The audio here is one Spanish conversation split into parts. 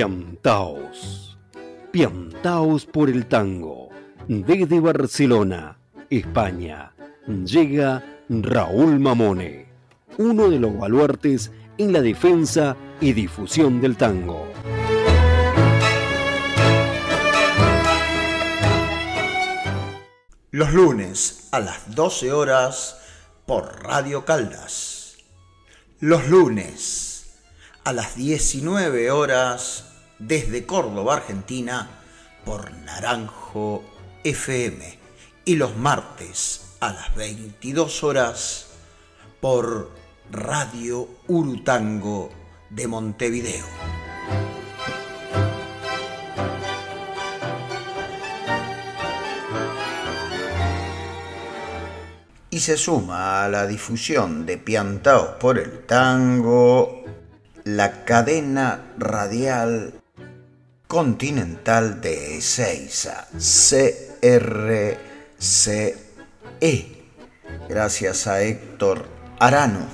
Piantaos. Piantaos por el tango. Desde Barcelona, España, llega Raúl Mamone, uno de los baluartes en la defensa y difusión del tango. Los lunes a las 12 horas por Radio Caldas. Los lunes a las 19 horas desde Córdoba, Argentina, por Naranjo FM. Y los martes a las 22 horas por Radio Urutango de Montevideo. Y se suma a la difusión de Piantaos por el Tango la cadena radial continental de Ezeiza, CRCE. Gracias a Héctor Arano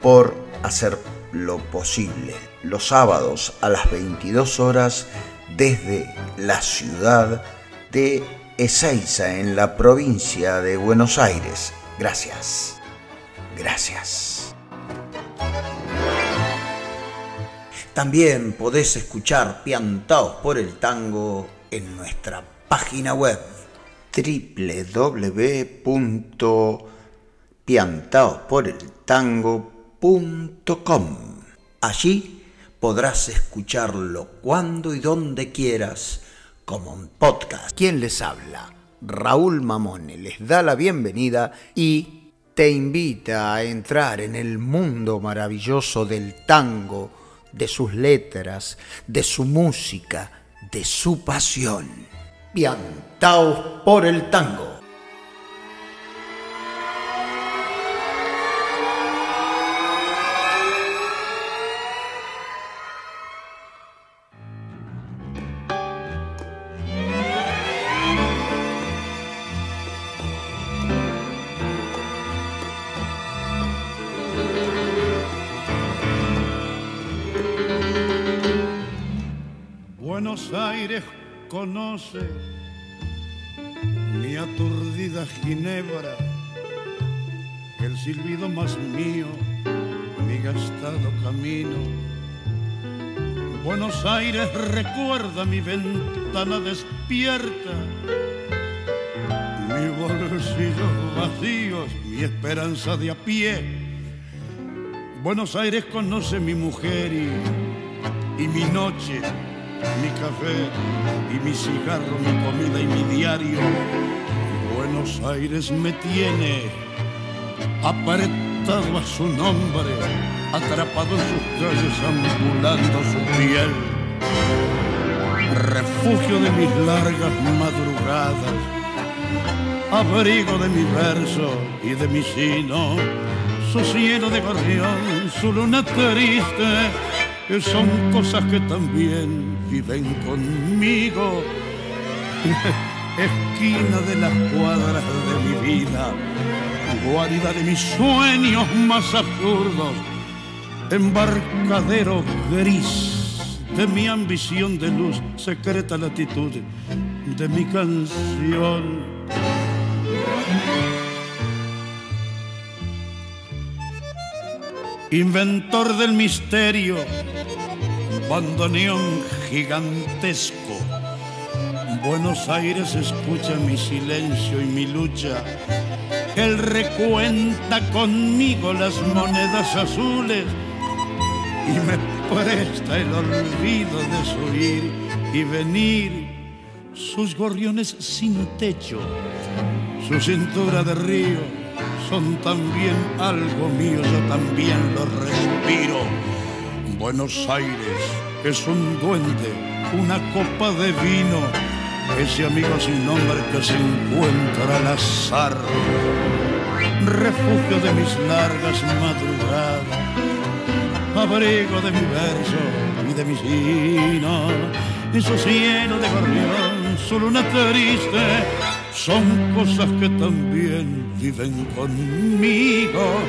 por hacer lo posible. Los sábados a las 22 horas desde la ciudad de Ezeiza en la provincia de Buenos Aires. Gracias. Gracias. También podés escuchar Piantaos por el Tango en nuestra página web www.piantaosporeltango.com. Allí podrás escucharlo cuando y donde quieras, como un podcast. ¿Quién les habla? Raúl Mamone les da la bienvenida y te invita a entrar en el mundo maravilloso del tango de sus letras, de su música, de su pasión. Piantaos por el tango. Mío, mi gastado camino. Buenos Aires recuerda mi ventana despierta, mis bolsillos vacíos, mi esperanza de a pie. Buenos Aires conoce mi mujer y, y mi noche mi café y mi cigarro, mi comida y mi diario. Buenos Aires me tiene apretado a su nombre, atrapado en sus calles, ambulando su piel. Refugio de mis largas madrugadas, abrigo de mi verso y de mi sino, su cielo de gorrión, su luna triste son cosas que también viven conmigo. Esquina de las cuadras de mi vida, guarida de mis sueños más absurdos, embarcadero gris de mi ambición de luz, secreta latitud de mi canción. Inventor del misterio, bandoneón gigantesco. Buenos Aires escucha mi silencio y mi lucha. Él recuenta conmigo las monedas azules y me presta el olvido de su ir y venir. Sus gorriones sin techo, su cintura de río, son también algo mío, yo también lo respiro. Buenos Aires es un duende, una copa de vino, ese amigo sin nombre que se encuentra al azar. Refugio de mis largas madrugadas, abrigo de mi verso y de mi sino, y su cielo de gorrión, su luna triste, son cosas que también viven conmigo.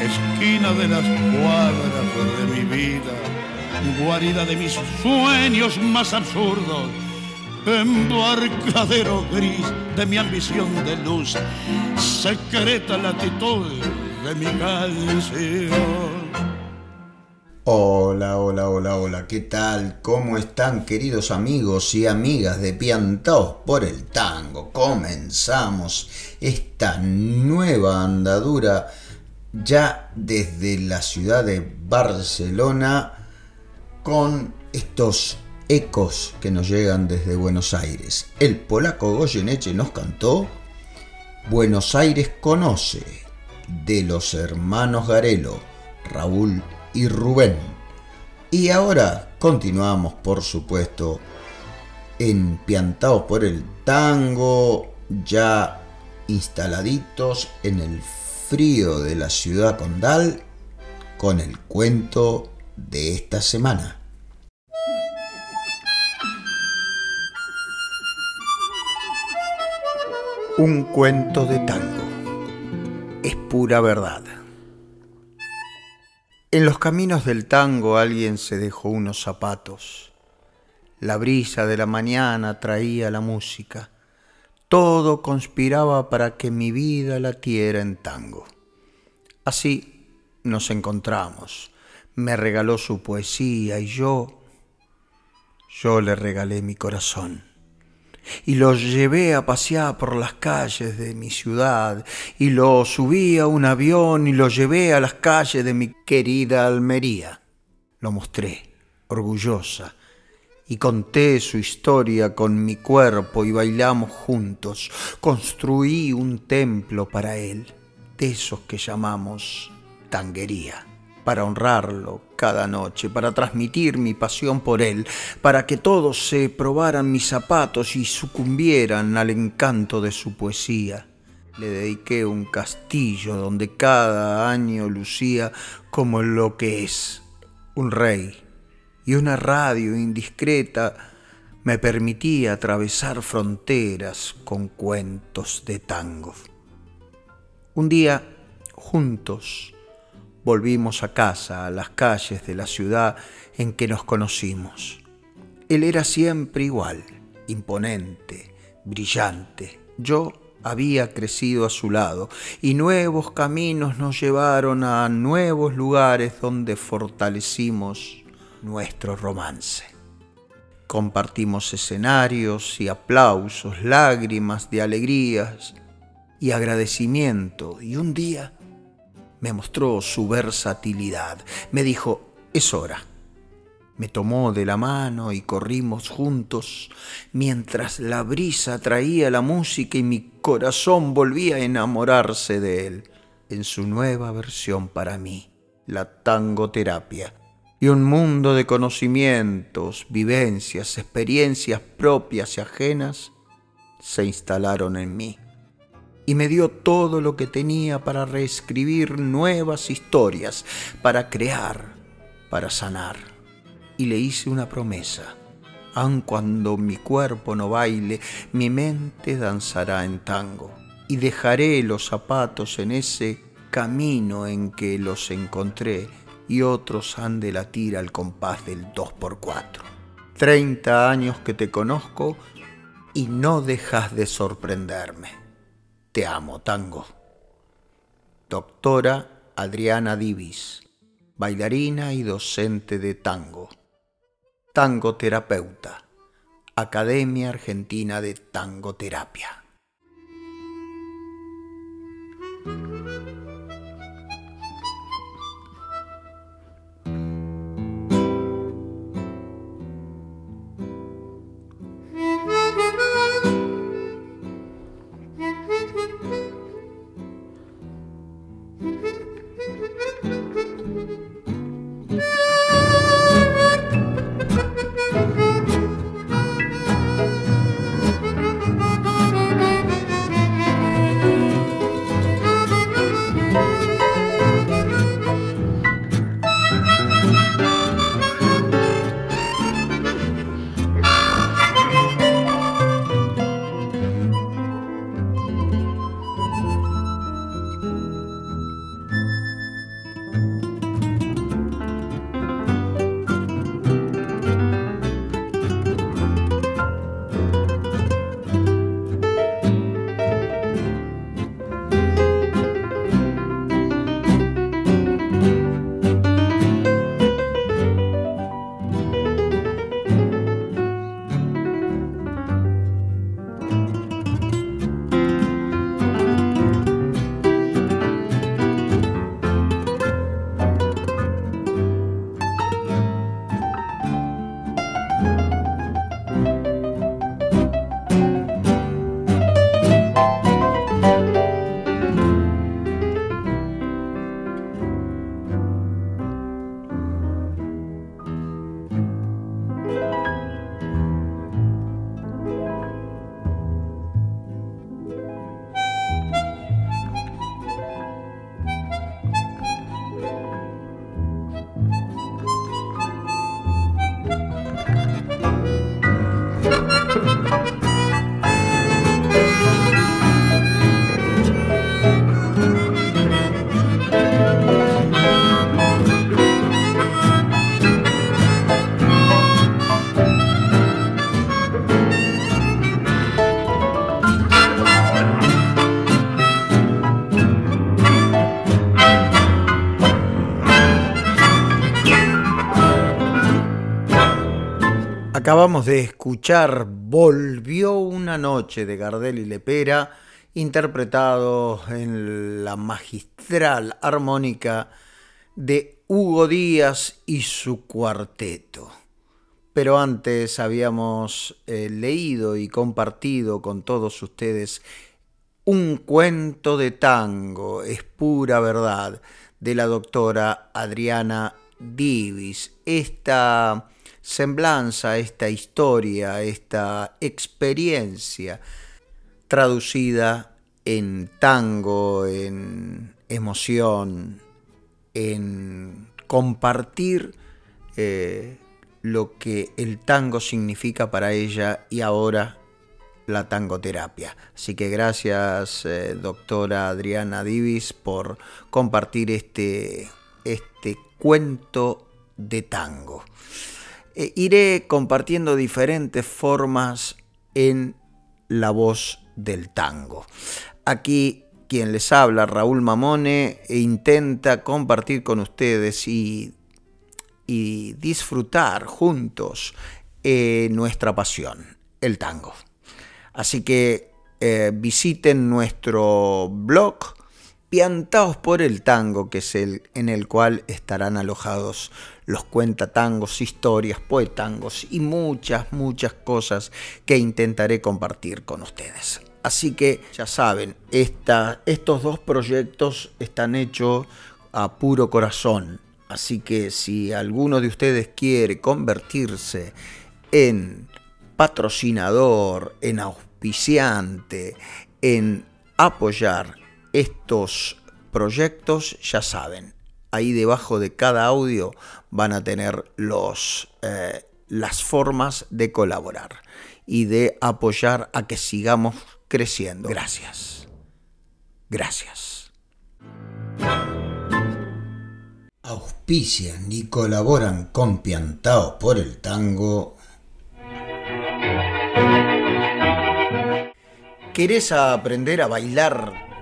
Esquina de las cuadras de mi vida, guarida de mis sueños más absurdos, embarcadero gris de mi ambición de luz, secreta latitud de mi canción. Hola, hola, hola, hola, ¿qué tal? ¿Cómo están queridos amigos y amigas de Piantaos por el Tango? Comenzamos esta nueva andadura ya desde la ciudad de Barcelona con estos ecos que nos llegan desde Buenos Aires. El polaco Goyeneche nos cantó Buenos Aires conoce de los hermanos Garelo, Raúl y Rubén. Y ahora continuamos, por supuesto, empiantados por el tango, ya instaladitos en el frío de la ciudad condal, con el cuento de esta semana. Un cuento de tango. Es pura verdad. En los caminos del tango alguien se dejó unos zapatos. La brisa de la mañana traía la música. Todo conspiraba para que mi vida latiera en tango. Así nos encontramos. Me regaló su poesía y yo, yo le regalé mi corazón y lo llevé a pasear por las calles de mi ciudad, y lo subí a un avión y lo llevé a las calles de mi querida Almería. Lo mostré, orgullosa, y conté su historia con mi cuerpo y bailamos juntos. Construí un templo para él, de esos que llamamos tanguería para honrarlo cada noche, para transmitir mi pasión por él, para que todos se probaran mis zapatos y sucumbieran al encanto de su poesía. Le dediqué un castillo donde cada año lucía como lo que es, un rey, y una radio indiscreta me permitía atravesar fronteras con cuentos de tango. Un día, juntos, Volvimos a casa, a las calles de la ciudad en que nos conocimos. Él era siempre igual, imponente, brillante. Yo había crecido a su lado y nuevos caminos nos llevaron a nuevos lugares donde fortalecimos nuestro romance. Compartimos escenarios y aplausos, lágrimas de alegrías y agradecimiento y un día me mostró su versatilidad. Me dijo, es hora. Me tomó de la mano y corrimos juntos mientras la brisa traía la música y mi corazón volvía a enamorarse de él en su nueva versión para mí, la tangoterapia. Y un mundo de conocimientos, vivencias, experiencias propias y ajenas se instalaron en mí y me dio todo lo que tenía para reescribir nuevas historias, para crear, para sanar. Y le hice una promesa. Aun cuando mi cuerpo no baile, mi mente danzará en tango. Y dejaré los zapatos en ese camino en que los encontré y otros han de latir al compás del 2x4. Treinta años que te conozco y no dejas de sorprenderme. Te amo, tango. Doctora Adriana Divis, bailarina y docente de tango. Tango terapeuta, Academia Argentina de Tangoterapia. Acabamos de escuchar Volvió una noche de Gardel y Lepera, interpretado en la magistral armónica de Hugo Díaz y su cuarteto. Pero antes habíamos eh, leído y compartido con todos ustedes un cuento de tango, es pura verdad, de la doctora Adriana Divis. Esta semblanza, esta historia, esta experiencia traducida en tango, en emoción, en compartir eh, lo que el tango significa para ella y ahora la tangoterapia. Así que gracias, eh, doctora Adriana Divis, por compartir este, este cuento de tango. Eh, iré compartiendo diferentes formas en la voz del tango. Aquí quien les habla, Raúl Mamone, e intenta compartir con ustedes y, y disfrutar juntos eh, nuestra pasión, el tango. Así que eh, visiten nuestro blog Piantaos por el Tango, que es el en el cual estarán alojados los cuentatangos, historias, poetangos y muchas, muchas cosas que intentaré compartir con ustedes. Así que ya saben, estos dos proyectos están hechos a puro corazón. Así que si alguno de ustedes quiere convertirse en patrocinador, en auspiciante, en apoyar estos proyectos, ya saben, ahí debajo de cada audio van a tener los, eh, las formas de colaborar y de apoyar a que sigamos creciendo. Gracias. Gracias. Auspician y colaboran con Piantaos por el Tango. ¿Querés aprender a bailar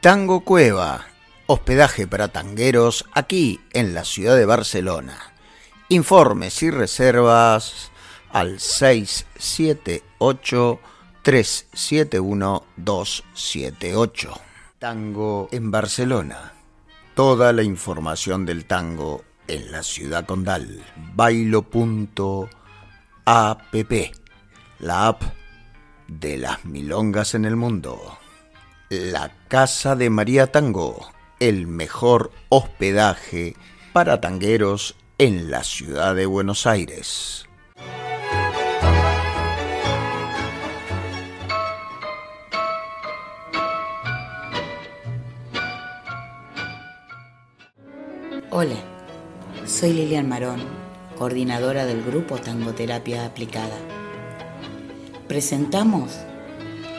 Tango Cueva, hospedaje para tangueros aquí en la ciudad de Barcelona. Informes y reservas al 678 371 278. Tango en Barcelona. Toda la información del tango en la ciudad condal. Bailo.app. La app de las milongas en el mundo. La Casa de María Tango, el mejor hospedaje para tangueros en la ciudad de Buenos Aires. Hola, soy Lilian Marón, coordinadora del grupo Tangoterapia Aplicada. Presentamos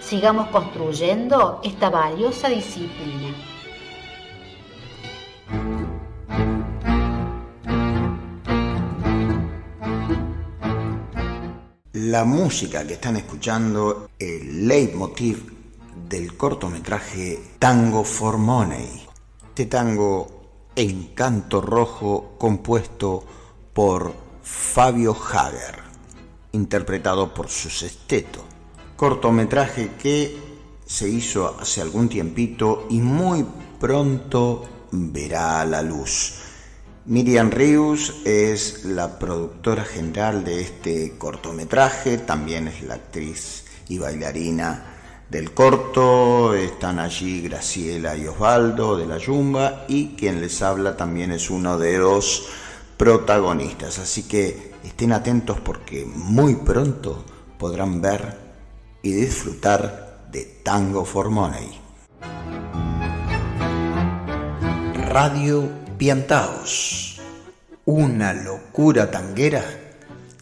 sigamos construyendo esta valiosa disciplina. La música que están escuchando, el leitmotiv del cortometraje Tango for Money. Este tango en canto rojo compuesto por Fabio Hager, interpretado por su sexteto cortometraje que se hizo hace algún tiempito y muy pronto verá la luz. Miriam Rius es la productora general de este cortometraje, también es la actriz y bailarina del corto, están allí Graciela y Osvaldo de la Yumba y quien les habla también es uno de los protagonistas, así que estén atentos porque muy pronto podrán ver y disfrutar de Tango for Money. Radio Piantaos, una locura tanguera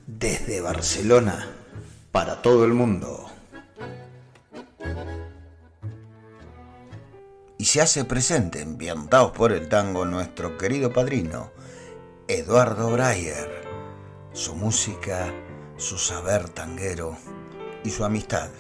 desde Barcelona para todo el mundo. Y se hace presente en Piantaos por el Tango nuestro querido padrino, Eduardo Breyer, su música, su saber tanguero y su amistad.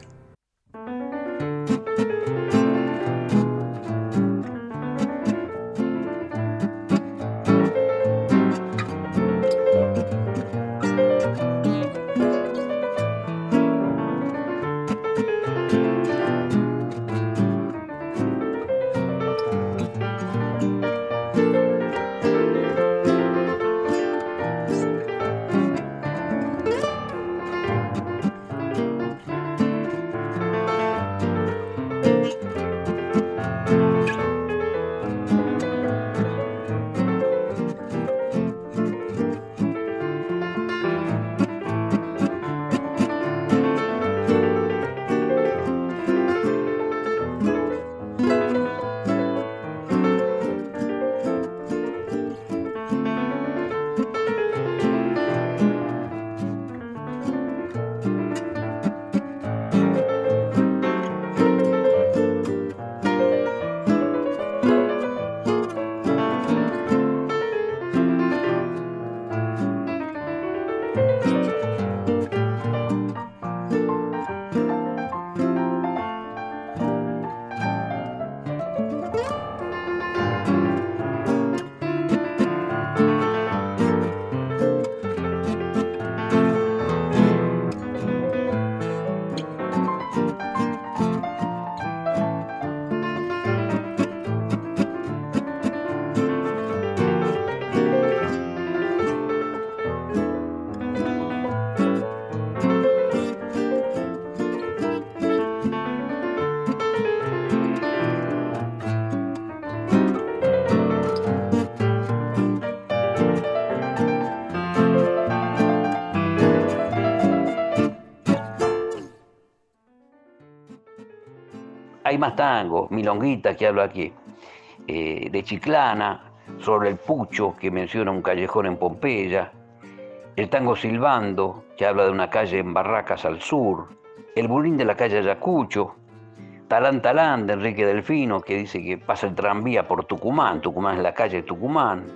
Hay más tango, Milonguita que hablo aquí, eh, de Chiclana, sobre el Pucho que menciona un callejón en Pompeya, el tango Silbando que habla de una calle en Barracas al sur, el Bulín de la calle Ayacucho, Talán Talán de Enrique Delfino que dice que pasa el tranvía por Tucumán, Tucumán es la calle Tucumán,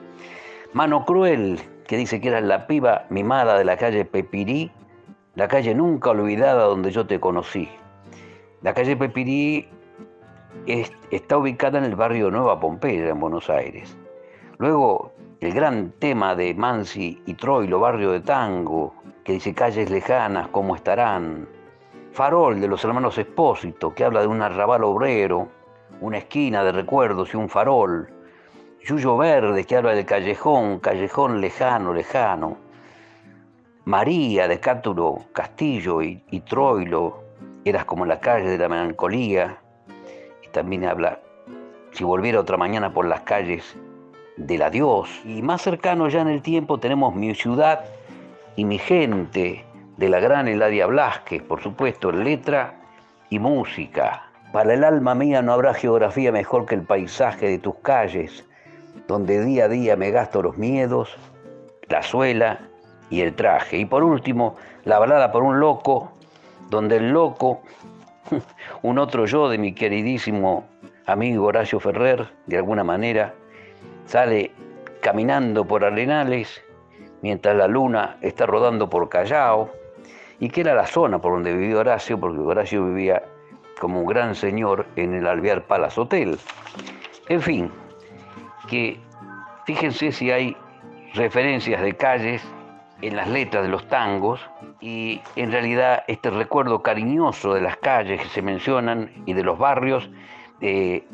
Mano Cruel que dice que era la piba mimada de la calle Pepirí, la calle nunca olvidada donde yo te conocí. La calle Pepirí está ubicada en el barrio Nueva Pompeya, en Buenos Aires. Luego, el gran tema de Mansi y Troilo, barrio de tango, que dice calles lejanas, ¿cómo estarán? Farol de los hermanos Espósito, que habla de un arrabal obrero, una esquina de recuerdos y un farol. Yuyo Verde, que habla del callejón, callejón lejano, lejano. María de Cáturo Castillo y, y Troilo, eras como la calle de la melancolía también habla, si volviera otra mañana por las calles, del adiós. Y más cercano ya en el tiempo tenemos mi ciudad y mi gente, de la gran Eladia Blasquez, por supuesto, letra y música. Para el alma mía no habrá geografía mejor que el paisaje de tus calles, donde día a día me gasto los miedos, la suela y el traje. Y por último, la balada por un loco, donde el loco un otro yo de mi queridísimo amigo Horacio Ferrer, de alguna manera, sale caminando por Arenales mientras la luna está rodando por Callao, y que era la zona por donde vivió Horacio, porque Horacio vivía como un gran señor en el Alvear Palace Hotel. En fin, que fíjense si hay referencias de calles en las letras de los tangos y en realidad este recuerdo cariñoso de las calles que se mencionan y de los barrios eh,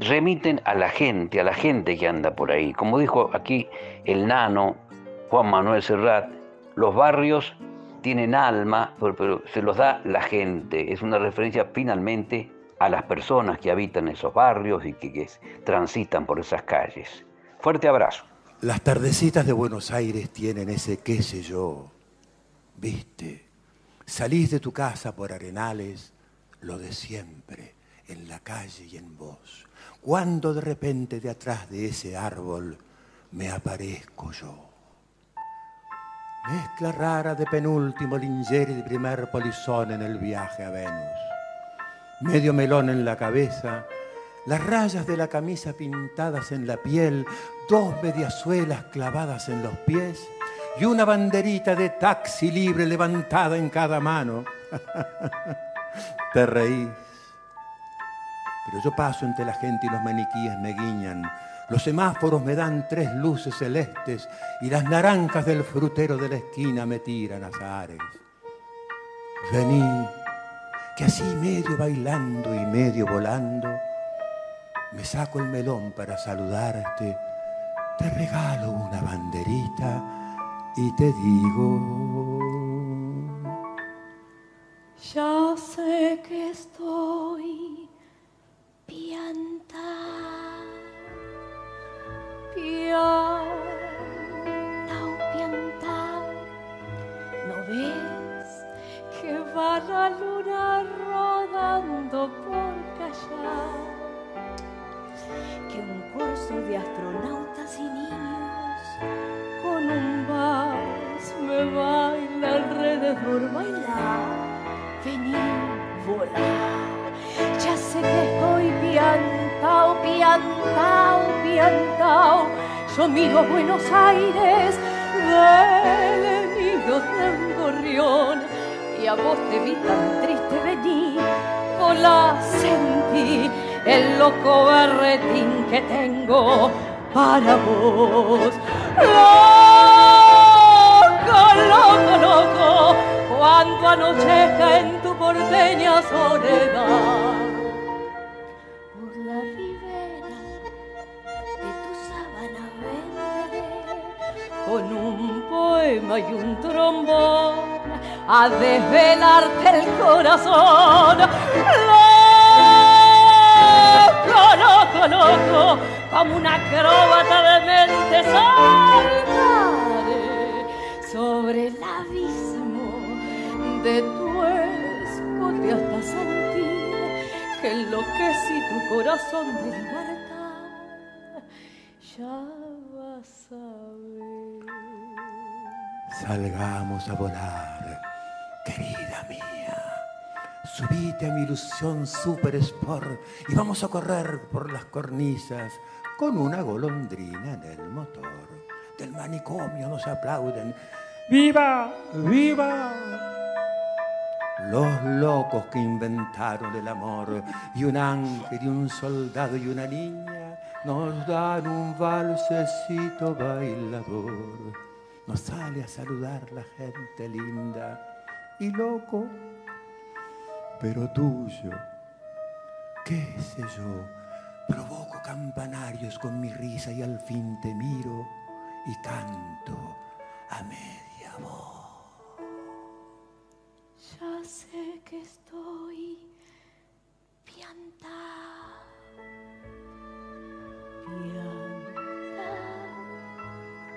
remiten a la gente, a la gente que anda por ahí. Como dijo aquí el nano Juan Manuel Serrat, los barrios tienen alma, pero, se los da la gente. Es una referencia finalmente a las personas que habitan esos barrios y que transitan por esas calles. Fuerte abrazo. Las tardecitas de Buenos Aires tienen ese qué sé yo, viste, salís de tu casa por arenales, lo de siempre, en la calle y en vos. Cuando de repente de atrás de ese árbol me aparezco yo. Mezcla rara de penúltimo linger y primer polizón en el viaje a Venus. Medio melón en la cabeza, las rayas de la camisa pintadas en la piel, dos mediasuelas clavadas en los pies y una banderita de taxi libre levantada en cada mano. Te reís. Pero yo paso entre la gente y los maniquíes me guiñan. Los semáforos me dan tres luces celestes y las naranjas del frutero de la esquina me tiran azares. Vení, que así medio bailando y medio volando, me saco el melón para saludarte, te regalo una banderita y te digo... Ya sé que estoy pianta, pianta, pianta. ¿No ves que va la luna rodando por callar? Que un curso de astronautas y niños baila alrededor bailar Vení, volar. Ya sé que estoy piantao, piantao, piantao. Yo miro a Buenos Aires del nido de gorrión y a vos te vi tan triste venir. Hola, sentí el loco berretín que tengo para vos. Loco, loco, loco cuando anochezca en tu porteña soledad. Por la ribera de tu sábana verde, con un poema y un trombón, a desvelarte el corazón. Loco, loco, loco, como una acróbata de mente saltaré sobre la vista de tu escote hasta sentir que enloquecí tu corazón de libertad. Ya vas a ver. Salgamos a volar, querida mía. Subite a mi ilusión super sport y vamos a correr por las cornisas con una golondrina en el motor. Del manicomio nos aplauden. ¡Viva! ¡Viva! los locos que inventaron el amor y un ángel y un soldado y una niña nos dan un valsecito bailador. Nos sale a saludar la gente linda y loco, pero tuyo. ¿Qué sé yo? Provoco campanarios con mi risa y al fin te miro y canto a Ya sé que estoy pianta, pianta,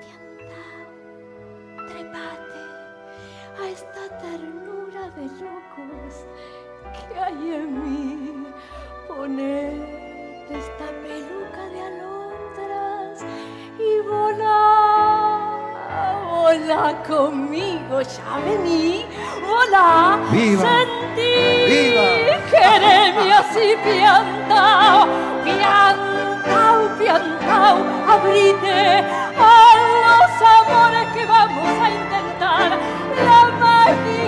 pianta. Trepate a esta ternura de locos que hay en mí. Ponete esta peluca de alondras y vola, vola conmigo, ya vení Hola, ¡Viva! sentí ¡Viva! quererme así piantao, piantao, piantao, abrite a los amores que vamos a intentar, la mágica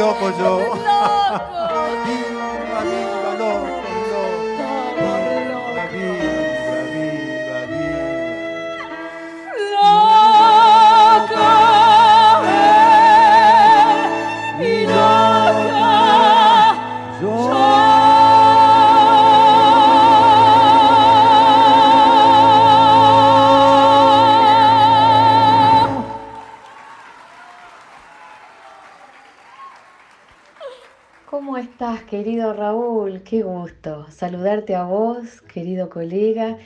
ella y querido Raúl? Qué gusto saludarte a vos, querido colega,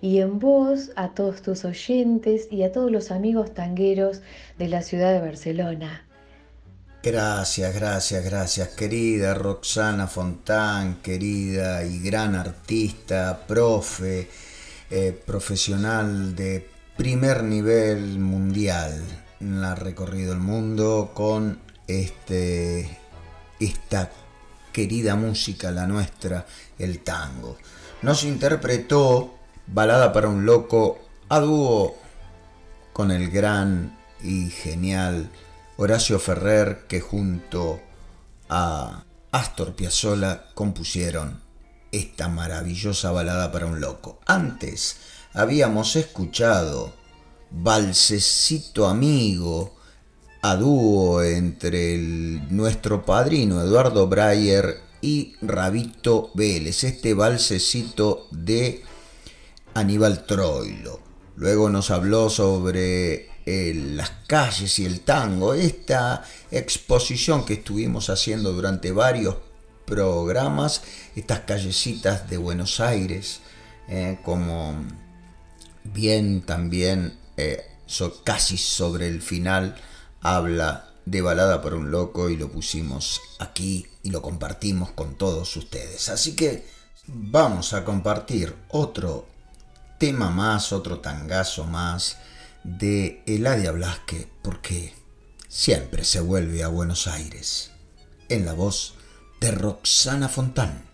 y en vos a todos tus oyentes y a todos los amigos tangueros de la ciudad de Barcelona. Gracias, gracias, gracias, querida Roxana Fontán, querida y gran artista, profe, eh, profesional de primer nivel mundial. Ha recorrido el mundo con este, esta querida música, la nuestra, el tango. Nos interpretó Balada para un Loco a dúo con el gran y genial Horacio Ferrer que junto a Astor Piazzolla compusieron esta maravillosa balada para un loco. Antes habíamos escuchado Balsecito Amigo a dúo entre nuestro padrino Eduardo Breyer y Rabito Vélez, este balsecito de Aníbal Troilo. Luego nos habló sobre las calles y el tango, esta exposición que estuvimos haciendo durante varios programas, estas callecitas de Buenos Aires, eh, como bien también eh, casi sobre el final habla de Balada por un Loco y lo pusimos aquí y lo compartimos con todos ustedes. Así que vamos a compartir otro tema más, otro tangazo más de Eladia Blasque, porque siempre se vuelve a Buenos Aires, en la voz de Roxana Fontán.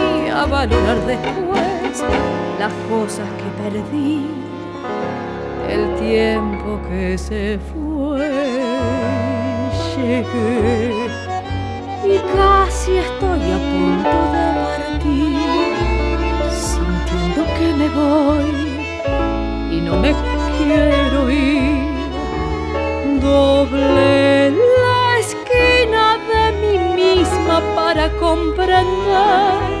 a valorar después las cosas que perdí, el tiempo que se fue llegué y casi estoy a punto de partir, sintiendo que me voy y no me quiero ir. Doble la esquina de mí misma para comprender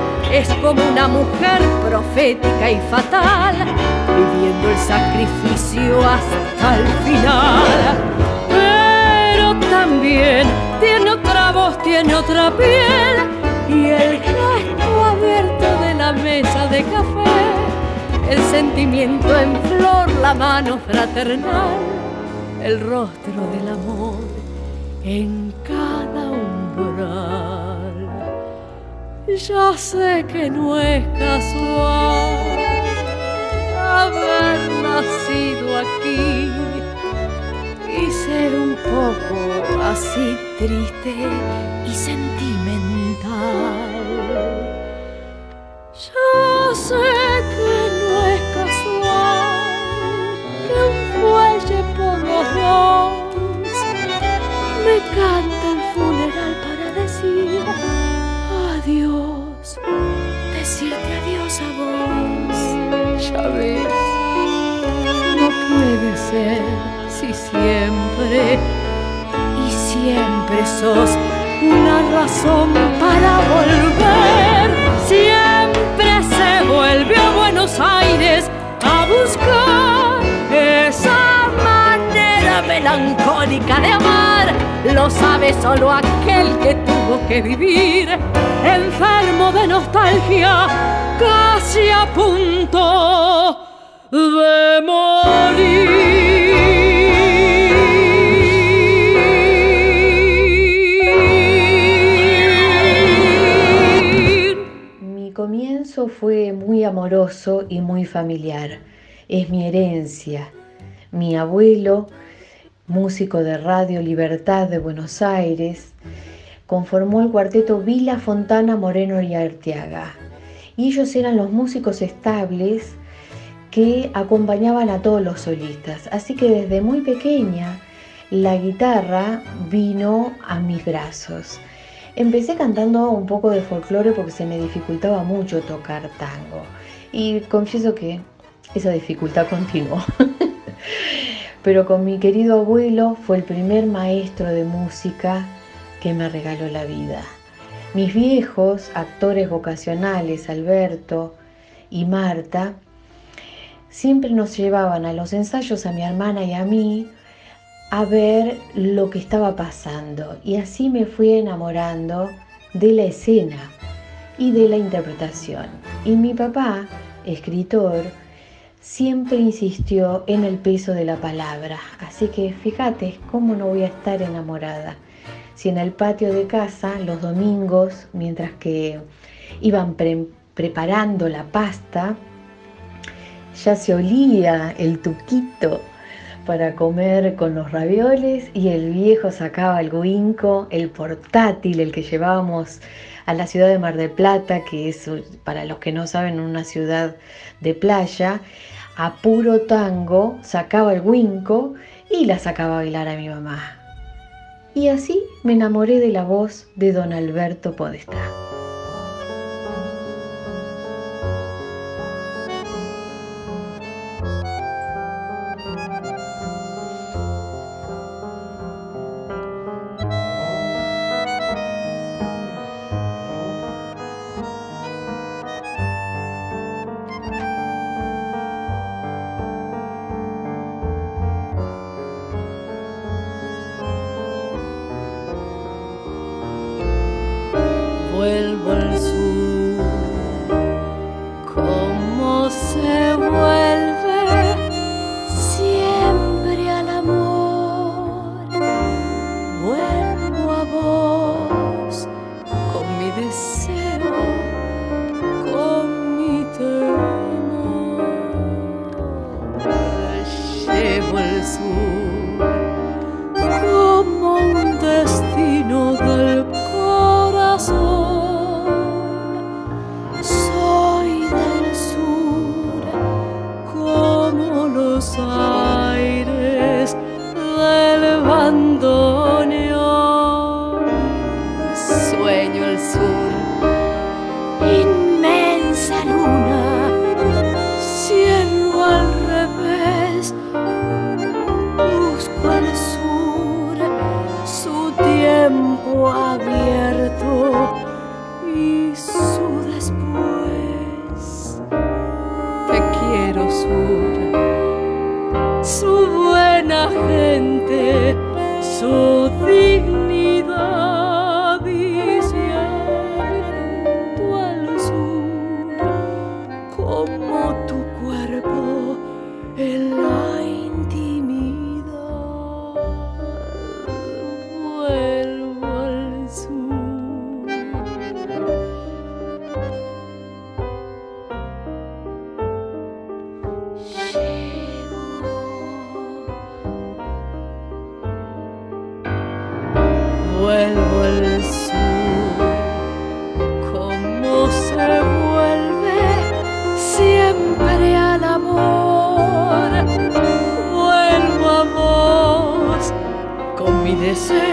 Es como una mujer profética y fatal, viviendo el sacrificio hasta el final. Pero también tiene otra voz, tiene otra piel y el gesto abierto de la mesa de café, el sentimiento en flor, la mano fraternal, el rostro del amor en cada umbral. Ya sé que no es casual haber nacido aquí y ser un poco así triste y sentimental. Ya sé que no es casual que un fuelle por los dos me canta no puede ser y siempre, y siempre sos una razón para volver. Siempre se vuelve a Buenos Aires a buscar esa manera melancólica de amar. Lo sabe solo aquel que tuvo que vivir enfermo de nostalgia, casi a punto de morir. comienzo fue muy amoroso y muy familiar. Es mi herencia. Mi abuelo, músico de Radio Libertad de Buenos Aires, conformó el cuarteto Vila Fontana Moreno y Arteaga. Y ellos eran los músicos estables que acompañaban a todos los solistas. Así que desde muy pequeña la guitarra vino a mis brazos. Empecé cantando un poco de folclore porque se me dificultaba mucho tocar tango. Y confieso que esa dificultad continuó. Pero con mi querido abuelo fue el primer maestro de música que me regaló la vida. Mis viejos actores vocacionales, Alberto y Marta, siempre nos llevaban a los ensayos a mi hermana y a mí a ver lo que estaba pasando y así me fui enamorando de la escena y de la interpretación. Y mi papá, escritor, siempre insistió en el peso de la palabra, así que fíjate cómo no voy a estar enamorada. Si en el patio de casa los domingos, mientras que iban preparando la pasta, ya se olía el tuquito para comer con los ravioles y el viejo sacaba el guinco, el portátil, el que llevábamos a la ciudad de Mar del Plata, que es, para los que no saben, una ciudad de playa, a puro tango, sacaba el guinco y la sacaba a bailar a mi mamá. Y así me enamoré de la voz de don Alberto Podestá. vuelvo This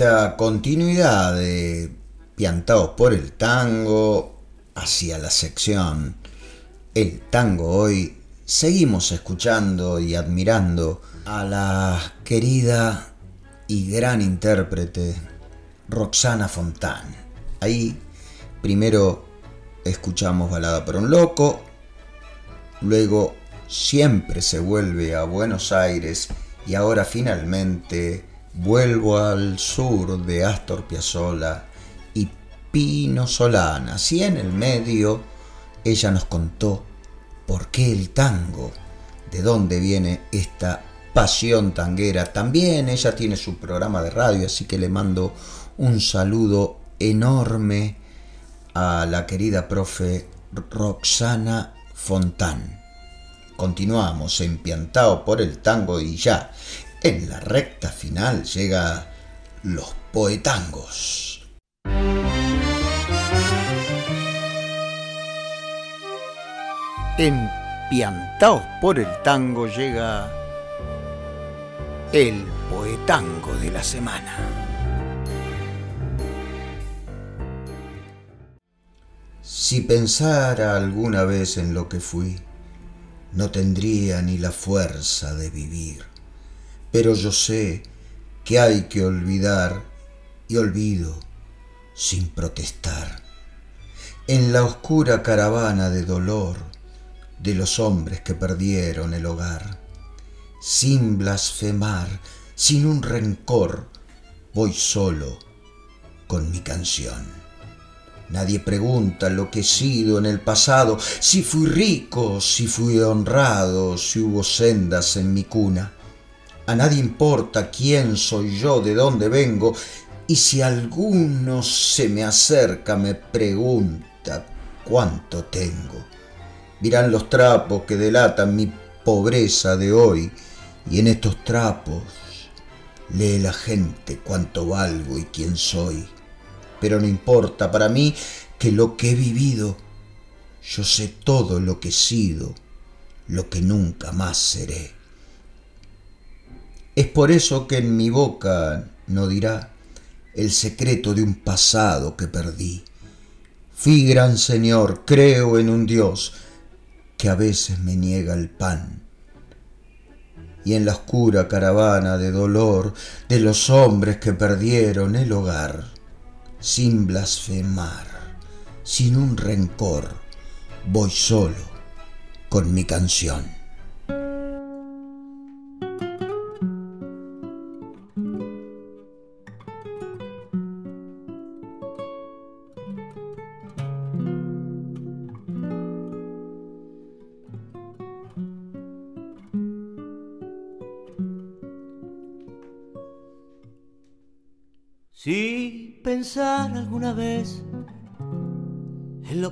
esta continuidad de Piantados por el Tango hacia la sección El Tango Hoy, seguimos escuchando y admirando a la querida y gran intérprete Roxana Fontán. Ahí primero escuchamos Balada por un Loco, luego siempre se vuelve a Buenos Aires y ahora finalmente vuelvo al sur de Astor Piazzolla y Pino Solana. Así en el medio ella nos contó por qué el tango, de dónde viene esta pasión tanguera. También ella tiene su programa de radio, así que le mando un saludo enorme a la querida profe Roxana Fontán. Continuamos empiantados por el tango y ya en la recta final llega los poetangos. Empiantados por el tango llega el poetango de la semana. Si pensara alguna vez en lo que fui, no tendría ni la fuerza de vivir. Pero yo sé que hay que olvidar y olvido sin protestar. En la oscura caravana de dolor de los hombres que perdieron el hogar, sin blasfemar, sin un rencor, voy solo con mi canción. Nadie pregunta lo que he sido en el pasado, si fui rico, si fui honrado, si hubo sendas en mi cuna. A nadie importa quién soy yo, de dónde vengo, y si alguno se me acerca me pregunta cuánto tengo. Dirán los trapos que delatan mi pobreza de hoy, y en estos trapos lee la gente cuánto valgo y quién soy pero no importa para mí que lo que he vivido, yo sé todo lo que he sido, lo que nunca más seré. Es por eso que en mi boca no dirá el secreto de un pasado que perdí. Fui gran Señor, creo en un Dios que a veces me niega el pan. Y en la oscura caravana de dolor de los hombres que perdieron el hogar, sin blasfemar, sin un rencor, voy solo con mi canción.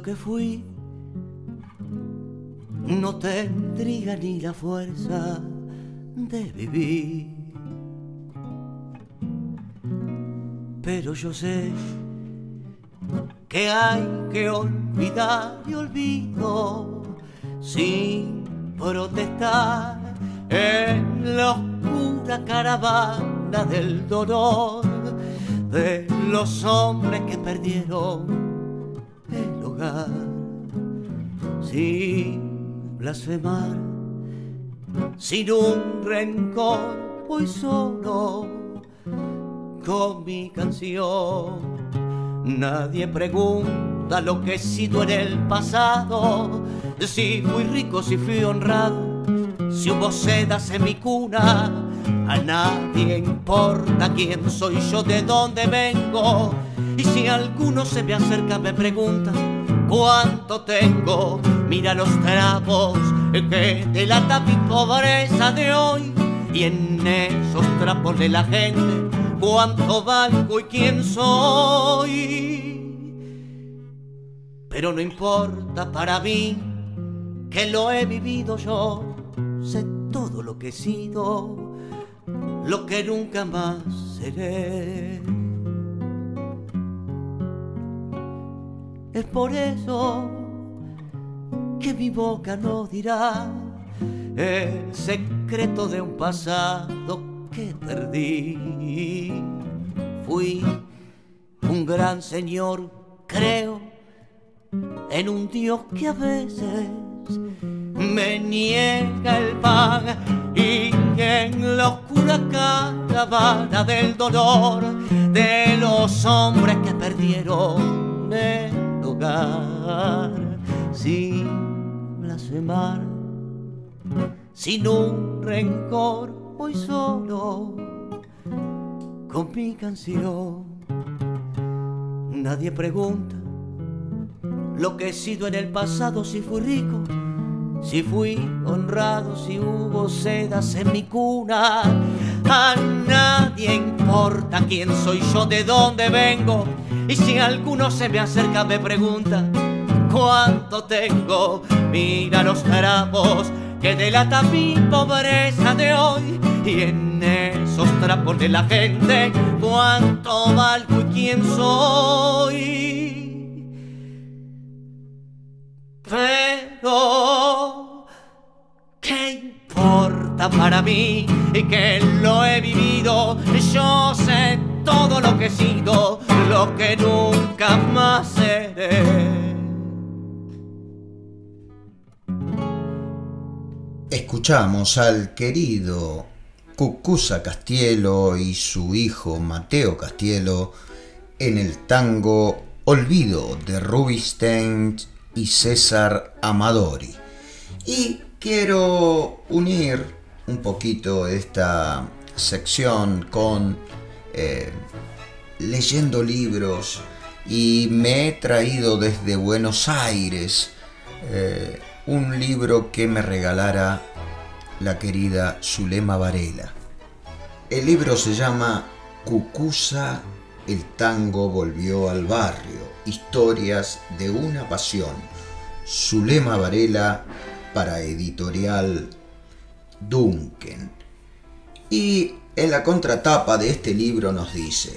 Que fui, no tendría ni la fuerza de vivir. Pero yo sé que hay que olvidar y olvido sin protestar en la oscura caravana del dolor de los hombres que perdieron sin blasfemar, sin un rencor, voy solo con mi canción. Nadie pregunta lo que he sido en el pasado, si fui rico, si fui honrado, si hubo sedas en mi cuna a nadie importa quién soy yo, de dónde vengo. Y si alguno se me acerca me pregunta cuánto tengo, mira los trapos que delata mi pobreza de hoy. Y en esos trapos de la gente, cuánto valgo y quién soy. Pero no importa para mí que lo he vivido yo, sé todo lo que he sido lo que nunca más seré. Es por eso que mi boca no dirá el secreto de un pasado que perdí. fui un gran señor, creo, en un Dios que a veces me niega el pan y en la oscura caravana del dolor de los hombres que perdieron sin blasfemar, sin un rencor, voy solo con mi canción. Nadie pregunta lo que he sido en el pasado, si fui rico, si fui honrado, si hubo sedas en mi cuna. A nadie importa quién soy yo, de dónde vengo. Y si alguno se me acerca, me pregunta cuánto tengo. Mira los trapos que delata mi pobreza de hoy. Y en esos trapos de la gente, cuánto valgo y quién soy. Pero, ¿qué importa para mí? Y que lo he vivido, yo sé todo lo que he sido, lo que nunca más seré. Escuchamos al querido Cucuza Castielo y su hijo Mateo Castielo en el tango Olvido de Rubinstein César Amadori. Y quiero unir un poquito esta sección con eh, leyendo libros y me he traído desde Buenos Aires eh, un libro que me regalara la querida Zulema Varela. El libro se llama Cucusa, el tango volvió al barrio, historias de una pasión. Zulema Varela para editorial Duncan. Y en la contratapa de este libro nos dice,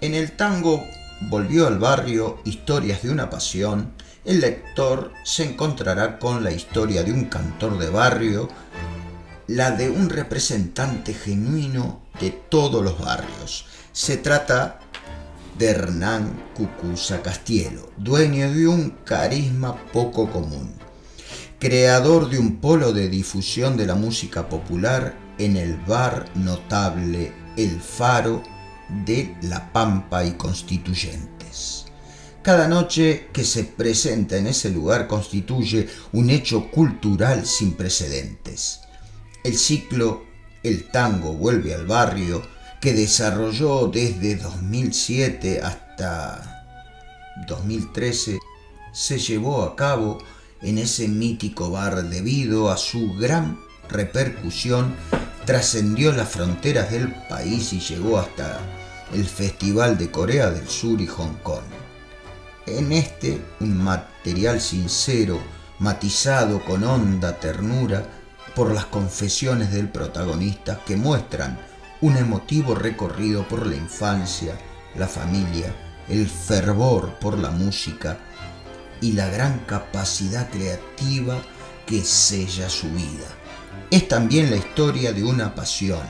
en el tango volvió al barrio, historias de una pasión, el lector se encontrará con la historia de un cantor de barrio, la de un representante genuino de todos los barrios. Se trata de Hernán Cucuza Castielo, dueño de un carisma poco común, creador de un polo de difusión de la música popular en el bar notable El Faro de La Pampa y Constituyentes. Cada noche que se presenta en ese lugar constituye un hecho cultural sin precedentes. El ciclo El tango vuelve al barrio, que desarrolló desde 2007 hasta 2013, se llevó a cabo en ese mítico bar debido a su gran repercusión, trascendió las fronteras del país y llegó hasta el Festival de Corea del Sur y Hong Kong. En este, un material sincero, matizado con honda ternura por las confesiones del protagonista que muestran un emotivo recorrido por la infancia, la familia, el fervor por la música y la gran capacidad creativa que sella su vida. Es también la historia de una pasión,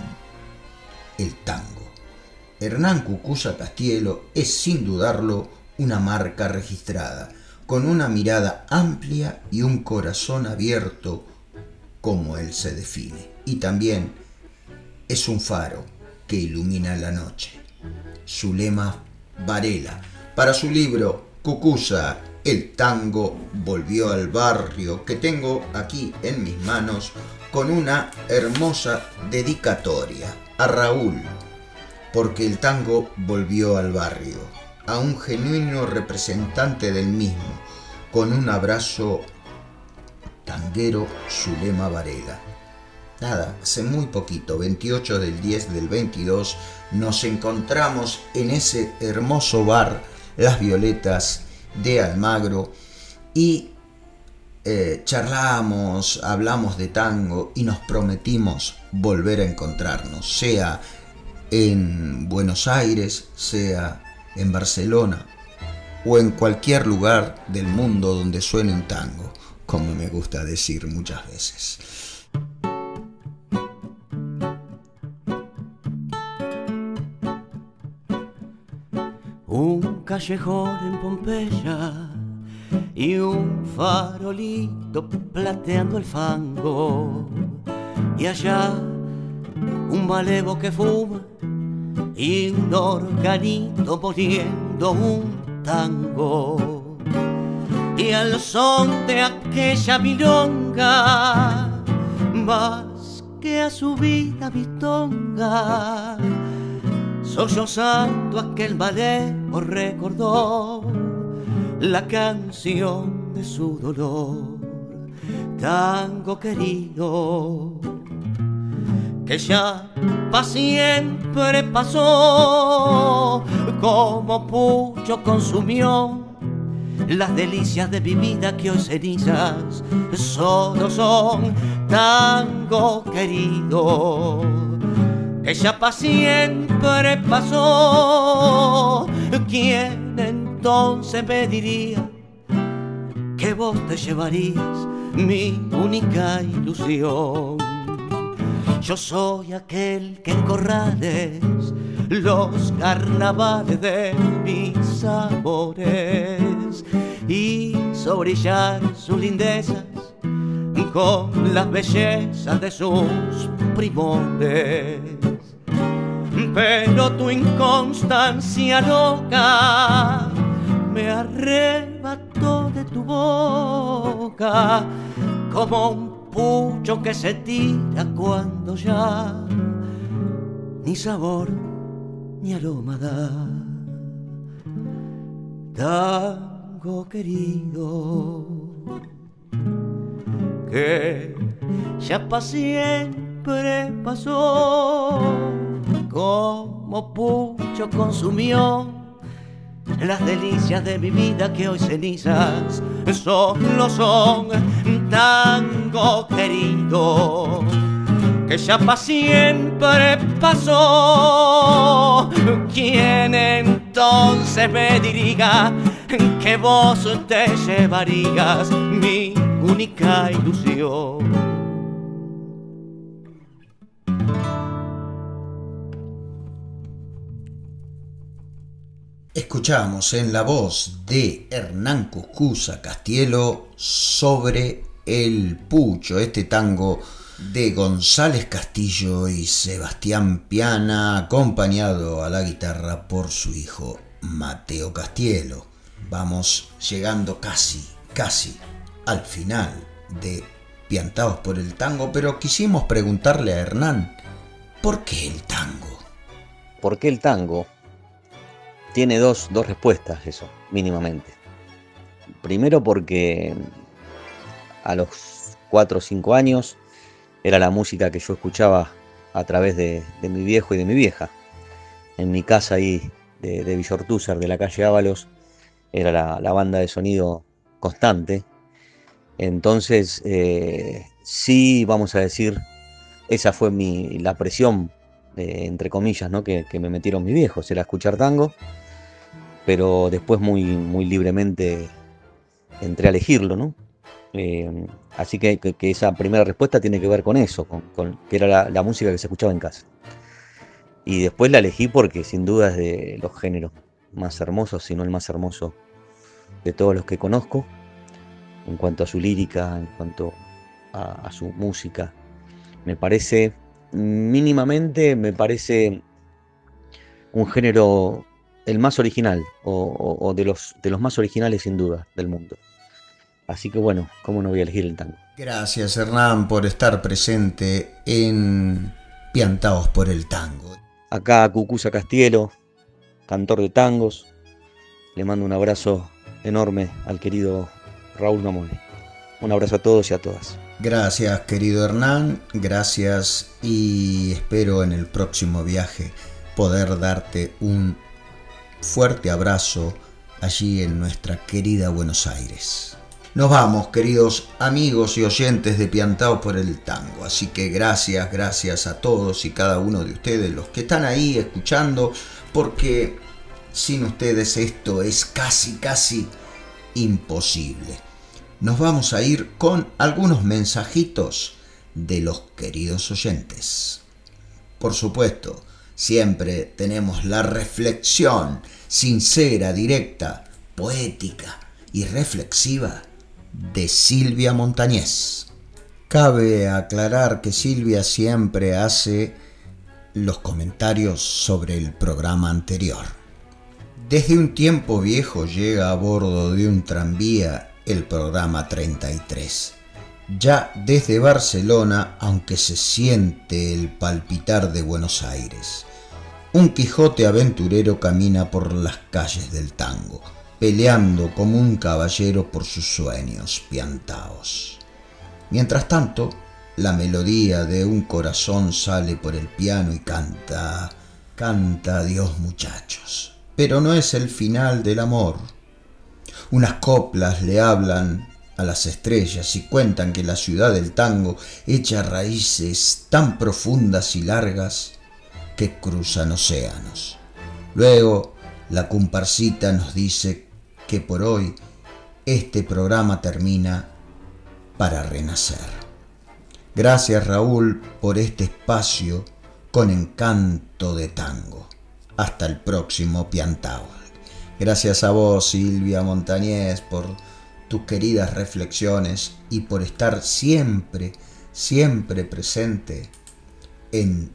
el tango. Hernán Cucuza Castielo es sin dudarlo una marca registrada, con una mirada amplia y un corazón abierto como él se define. Y también es un faro que ilumina la noche. Su lema, Varela. Para su libro, Cucusa, el tango volvió al barrio, que tengo aquí en mis manos con una hermosa dedicatoria a Raúl, porque el tango volvió al barrio, a un genuino representante del mismo, con un abrazo tanguero Zulema Varela. Nada, hace muy poquito, 28 del 10 del 22, nos encontramos en ese hermoso bar Las Violetas de Almagro y eh, charlamos, hablamos de tango y nos prometimos volver a encontrarnos, sea en Buenos Aires, sea en Barcelona o en cualquier lugar del mundo donde suene un tango, como me gusta decir muchas veces. Callejón en Pompeya y un farolito plateando el fango. Y allá un malevo que fuma y un organito poniendo un tango. Y al son de aquella milonga, más que a su vida bitonga, sollozando aquel malevo recordó la canción de su dolor, tango querido, que ya siempre pasó, como pucho consumió las delicias de mi vida que hoy cenizas solo son tango querido, que ya pa' siempre pasó, quien entonces me diría que vos te llevarías mi única ilusión. Yo soy aquel que en corrales los carnavales de mis amores hizo brillar sus lindezas con las bellezas de sus primores pero tu inconstancia loca me arrebató de tu boca como un pucho que se tira cuando ya ni sabor ni aroma da. Tango querido, que ya pa' siempre pasó, como pucho consumió las delicias de mi vida que hoy cenizas solo son tango querido que ya pa' siempre pasó. ¿Quién entonces me diría que vos te llevarías mi única ilusión? Escuchamos en la voz de Hernán Cuscusa Castielo sobre El Pucho, este tango de González Castillo y Sebastián Piana, acompañado a la guitarra por su hijo Mateo Castielo. Vamos llegando casi, casi al final de Piantados por el Tango, pero quisimos preguntarle a Hernán, ¿por qué el tango? ¿Por qué el tango? Tiene dos, dos respuestas eso, mínimamente. Primero porque a los 4 o 5 años era la música que yo escuchaba a través de, mi viejo y de mi vieja. En mi casa ahí de, de Villortúzar, de la calle Ábalos, era la, banda de sonido constante. Entonces, eh, sí, vamos a decir, esa fue mi, la presión, eh, entre comillas, ¿no? que, me metieron mis viejos, era escuchar tango, pero después muy, muy libremente entré a elegirlo, ¿no? Eh, así que, esa primera respuesta tiene que ver con eso, con, que era la, música que se escuchaba en casa. Y después la elegí porque sin duda es de los géneros más hermosos, si no el más hermoso de todos los que conozco, en cuanto a su lírica, en cuanto a, su música. Me parece, mínimamente, me parece un género el más original, o, de, los, de los más originales sin duda del mundo. Así que bueno, ¿cómo no voy a elegir el tango? Gracias Hernán por estar presente en Piantaos por el Tango. Acá Cucusa Castielo, cantor de tangos. Le mando un abrazo enorme al querido Raúl Mamone. Un abrazo a todos y a todas. Gracias querido Hernán, gracias y espero en el próximo viaje poder darte un fuerte abrazo allí en nuestra querida Buenos Aires. Nos vamos, queridos amigos y oyentes de Piantao por el Tango. Así que gracias, gracias a todos y cada uno de ustedes, los que están ahí escuchando, porque sin ustedes esto es casi, casi imposible. Nos vamos a ir con algunos mensajitos de los queridos oyentes. Por supuesto, Siempre tenemos la reflexión sincera, directa, poética y reflexiva de Silvia Montañez. Cabe aclarar que Silvia siempre hace los comentarios sobre el programa anterior. Desde un tiempo viejo llega a bordo de un tranvía el programa 33. Ya desde Barcelona, aunque se siente el palpitar de Buenos Aires. Un Quijote aventurero camina por las calles del tango, peleando como un caballero por sus sueños piantaos. Mientras tanto, la melodía de un corazón sale por el piano y canta, canta adiós muchachos. Pero no es el final del amor. Unas coplas le hablan a las estrellas y cuentan que la ciudad del tango echa raíces tan profundas y largas que cruzan océanos. Luego, la comparsita nos dice que por hoy este programa termina para renacer. Gracias Raúl por este espacio con encanto de tango. Hasta el próximo Piantao. Gracias a vos Silvia Montañez por tus queridas reflexiones y por estar siempre, siempre presente en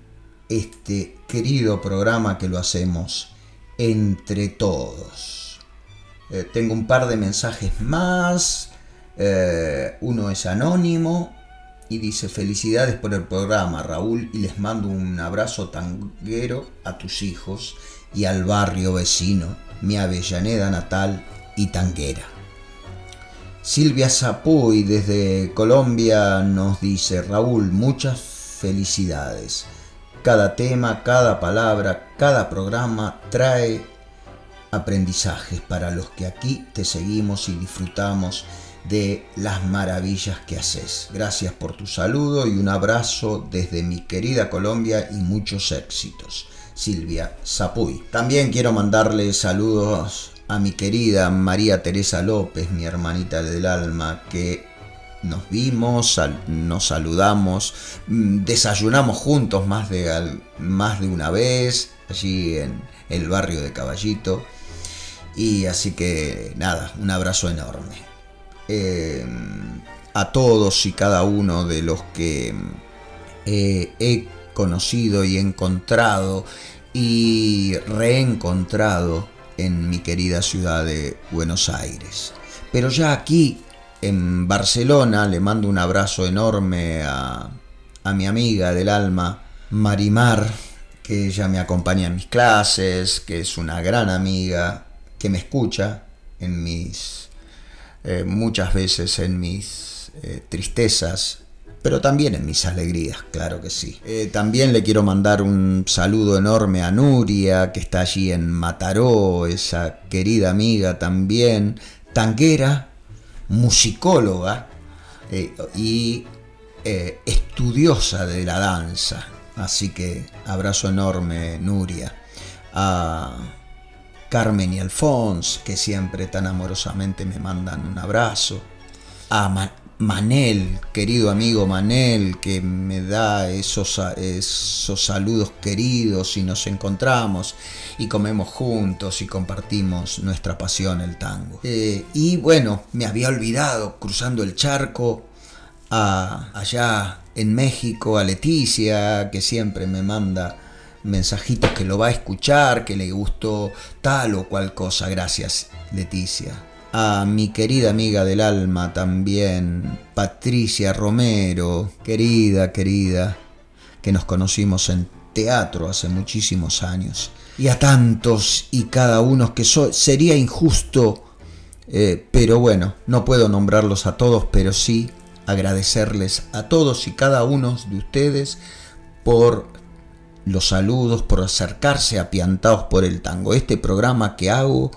este querido programa que lo hacemos entre todos. Eh, tengo un par de mensajes más. Eh, uno es anónimo y dice felicidades por el programa Raúl y les mando un abrazo tanguero a tus hijos y al barrio vecino, mi Avellaneda natal y tanguera. Silvia Zapuy desde Colombia nos dice Raúl, muchas felicidades. Cada tema, cada palabra, cada programa trae aprendizajes para los que aquí te seguimos y disfrutamos de las maravillas que haces. Gracias por tu saludo y un abrazo desde mi querida Colombia y muchos éxitos. Silvia Zapuy. También quiero mandarle saludos a mi querida María Teresa López, mi hermanita del alma, que nos vimos, nos saludamos, mm, desayunamos juntos más de, más de una vez allí en el barrio de Caballito. Y así que nada, un abrazo enorme. Em, a todos y cada uno de los que eh, he conocido y encontrado y reencontrado en mi querida ciudad de Buenos Aires. Pero ya aquí en Barcelona le mando un abrazo enorme a, a mi amiga del alma, Marimar, que ella me acompaña en mis clases, que es una gran amiga, que me escucha en mis eh, muchas veces en mis eh, tristezas, pero también en mis alegrías, claro que sí. Eh, también le quiero mandar un saludo enorme a Nuria, que está allí en Mataró, esa querida amiga también, tanguera, musicóloga y estudiosa de la danza. Así que abrazo enorme, Nuria. A Carmen y Alfons, que siempre tan amorosamente me mandan un abrazo, a Manel, querido amigo Manel, que me da esos, esos saludos queridos y nos encontramos y comemos juntos y compartimos nuestra pasión, el tango. Eh, y bueno, me había olvidado, cruzando el charco, a, allá en México, a Leticia, que siempre me manda mensajitos que lo va a escuchar, que le gustó tal o cual cosa. Gracias, Leticia. A mi querida amiga del alma también, Patricia Romero, querida, querida, que nos conocimos en teatro hace muchísimos años. Y a tantos y cada uno que sería injusto, eh, pero bueno, no puedo nombrarlos a todos, pero sí agradecerles a todos y cada uno de ustedes por los saludos, por acercarse apiantados por el tango, este programa que hago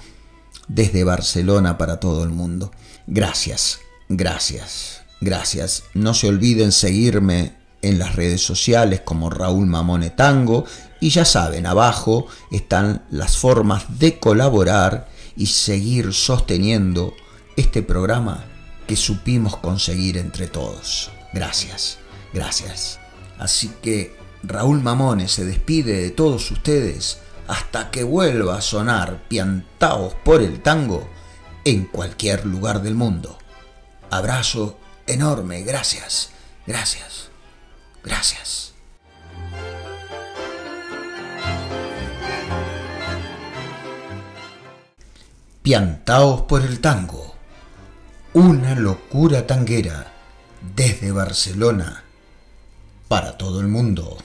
desde Barcelona para todo el mundo. Gracias, gracias, gracias. No se olviden seguirme en las redes sociales como Raúl Mamone Tango y ya saben, abajo están las formas de colaborar y seguir sosteniendo este programa que supimos conseguir entre todos. Gracias, gracias. Así que Raúl Mamones se despide de todos ustedes hasta que vuelva a sonar piantaos por el tango en cualquier lugar del mundo. Abrazo enorme, gracias, gracias, gracias. Piantaos por el tango, una locura tanguera desde Barcelona para todo el mundo.